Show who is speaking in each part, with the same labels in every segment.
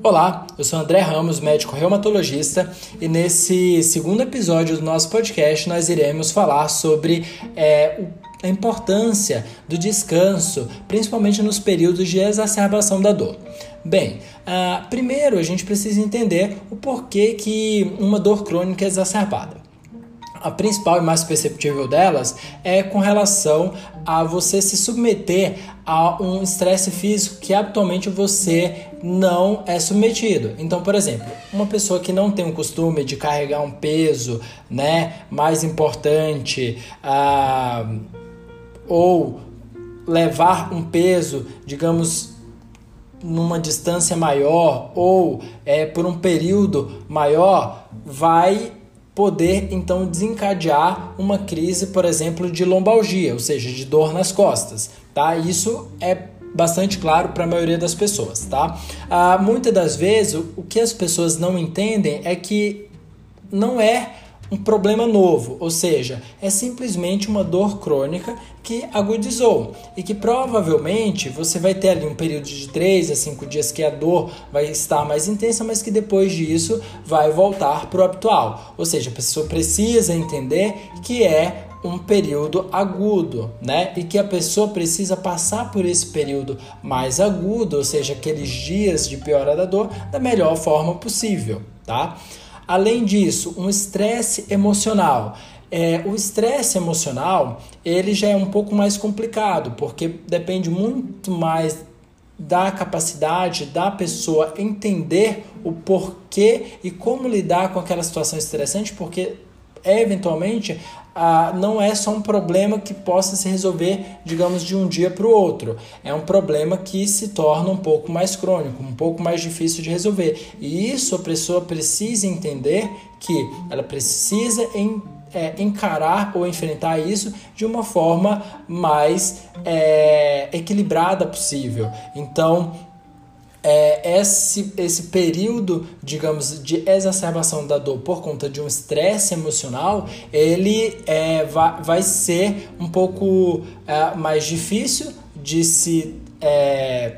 Speaker 1: Olá, eu sou André Ramos, médico reumatologista, e nesse segundo episódio do nosso podcast nós iremos falar sobre é, a importância do descanso, principalmente nos períodos de exacerbação da dor. Bem, uh, primeiro a gente precisa entender o porquê que uma dor crônica é exacerbada. A principal e mais perceptível delas é com relação a você se submeter a um estresse físico que habitualmente você não é submetido. Então, por exemplo, uma pessoa que não tem o costume de carregar um peso, né, mais importante, ah, ou levar um peso, digamos, numa distância maior ou é, por um período maior, vai poder então desencadear uma crise, por exemplo, de lombalgia, ou seja, de dor nas costas, tá? Isso é bastante claro para a maioria das pessoas, tá? Ah, muitas das vezes o, o que as pessoas não entendem é que não é um problema novo, ou seja, é simplesmente uma dor crônica que agudizou e que provavelmente você vai ter ali um período de 3 a 5 dias que a dor vai estar mais intensa, mas que depois disso vai voltar para o habitual. Ou seja, a pessoa precisa entender que é um período agudo, né? E que a pessoa precisa passar por esse período mais agudo, ou seja, aqueles dias de piora da dor, da melhor forma possível, tá? Além disso, um estresse emocional. É, o estresse emocional ele já é um pouco mais complicado, porque depende muito mais da capacidade da pessoa entender o porquê e como lidar com aquela situação estressante, porque eventualmente ah, não é só um problema que possa se resolver, digamos, de um dia para o outro. É um problema que se torna um pouco mais crônico, um pouco mais difícil de resolver. E isso a pessoa precisa entender que ela precisa em, é, encarar ou enfrentar isso de uma forma mais é, equilibrada possível. Então, é, esse, esse período, digamos, de exacerbação da dor por conta de um estresse emocional, ele é, vai, vai ser um pouco é, mais difícil de se é,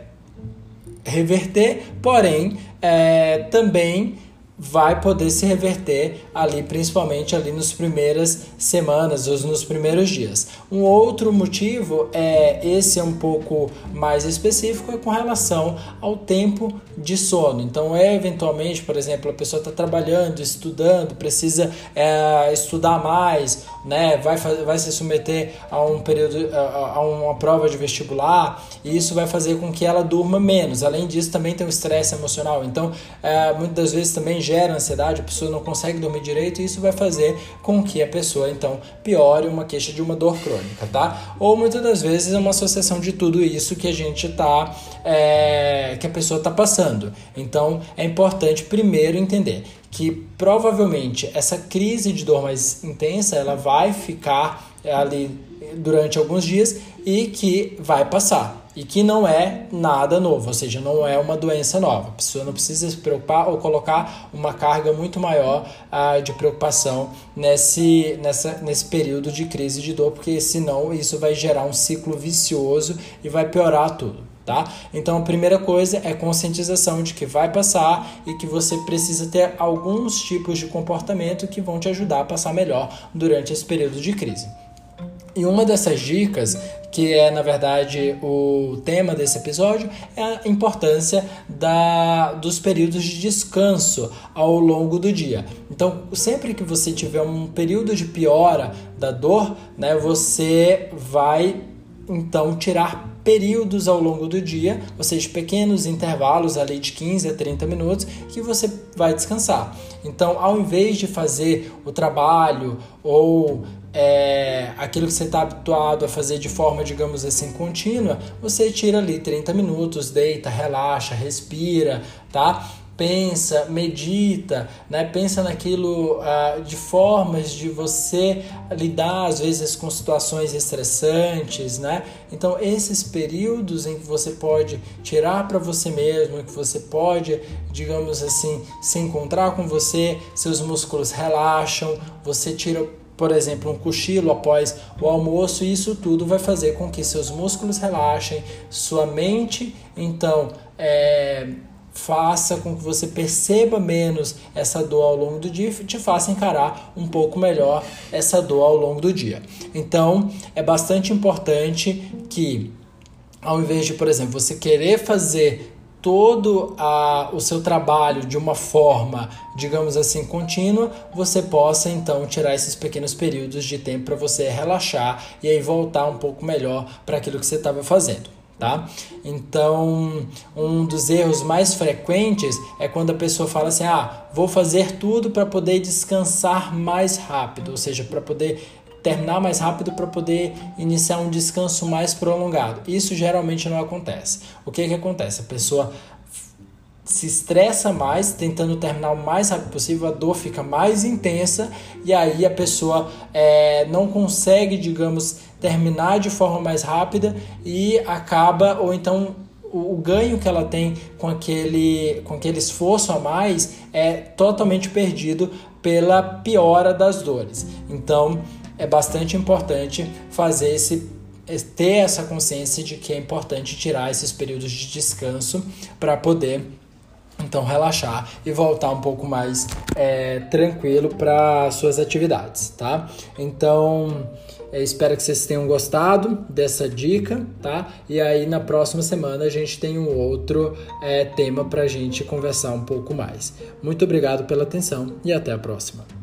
Speaker 1: reverter, porém, é, também vai poder se reverter ali, principalmente ali nos primeiras semanas ou nos primeiros dias. Um outro motivo é esse é um pouco mais específico é com relação ao tempo de sono. Então, é eventualmente, por exemplo, a pessoa está trabalhando, estudando, precisa é, estudar mais, né? Vai, vai se submeter a um período, a, a uma prova de vestibular e isso vai fazer com que ela durma menos. Além disso, também tem o estresse emocional. Então, é, muitas das vezes também gera ansiedade, a pessoa não consegue dormir direito e isso vai fazer com que a pessoa então piore uma queixa de uma dor crônica, tá? Ou muitas das vezes é uma associação de tudo isso que a gente tá, é, que a pessoa está passando. Então é importante primeiro entender que provavelmente essa crise de dor mais intensa ela vai ficar ali durante alguns dias e que vai passar e que não é nada novo, ou seja, não é uma doença nova. A pessoa não precisa se preocupar ou colocar uma carga muito maior uh, de preocupação nesse, nessa, nesse período de crise de dor, porque senão isso vai gerar um ciclo vicioso e vai piorar tudo. Tá? Então a primeira coisa é conscientização de que vai passar e que você precisa ter alguns tipos de comportamento que vão te ajudar a passar melhor durante esse período de crise. E uma dessas dicas, que é na verdade o tema desse episódio, é a importância da, dos períodos de descanso ao longo do dia. Então, sempre que você tiver um período de piora da dor, né, você vai então tirar períodos ao longo do dia, ou seja, pequenos intervalos ali de 15 a 30 minutos que você vai descansar. Então, ao invés de fazer o trabalho ou é, aquilo que você está habituado a fazer de forma, digamos assim, contínua, você tira ali 30 minutos, deita, relaxa, respira, tá? Pensa, medita, né? pensa naquilo uh, de formas de você lidar às vezes com situações estressantes, né? Então esses períodos em que você pode tirar para você mesmo, que você pode, digamos assim, se encontrar com você, seus músculos relaxam, você tira por exemplo, um cochilo após o almoço, e isso tudo vai fazer com que seus músculos relaxem, sua mente então é, faça com que você perceba menos essa dor ao longo do dia e te faça encarar um pouco melhor essa dor ao longo do dia. Então, é bastante importante que ao invés de, por exemplo, você querer fazer todo a, o seu trabalho de uma forma, digamos assim, contínua, você possa então tirar esses pequenos períodos de tempo para você relaxar e aí voltar um pouco melhor para aquilo que você estava fazendo. Tá? Então, um dos erros mais frequentes é quando a pessoa fala assim: "Ah, vou fazer tudo para poder descansar mais rápido", ou seja, para poder terminar mais rápido para poder iniciar um descanso mais prolongado. Isso geralmente não acontece. O que que acontece? A pessoa se estressa mais, tentando terminar o mais rápido possível, a dor fica mais intensa e aí a pessoa é, não consegue, digamos, terminar de forma mais rápida e acaba, ou então o, o ganho que ela tem com aquele, com aquele esforço a mais é totalmente perdido pela piora das dores. Então, é bastante importante fazer esse ter essa consciência de que é importante tirar esses períodos de descanso para poder então relaxar e voltar um pouco mais é, tranquilo para suas atividades, tá? Então espero que vocês tenham gostado dessa dica, tá? E aí na próxima semana a gente tem um outro é, tema para a gente conversar um pouco mais. Muito obrigado pela atenção e até a próxima.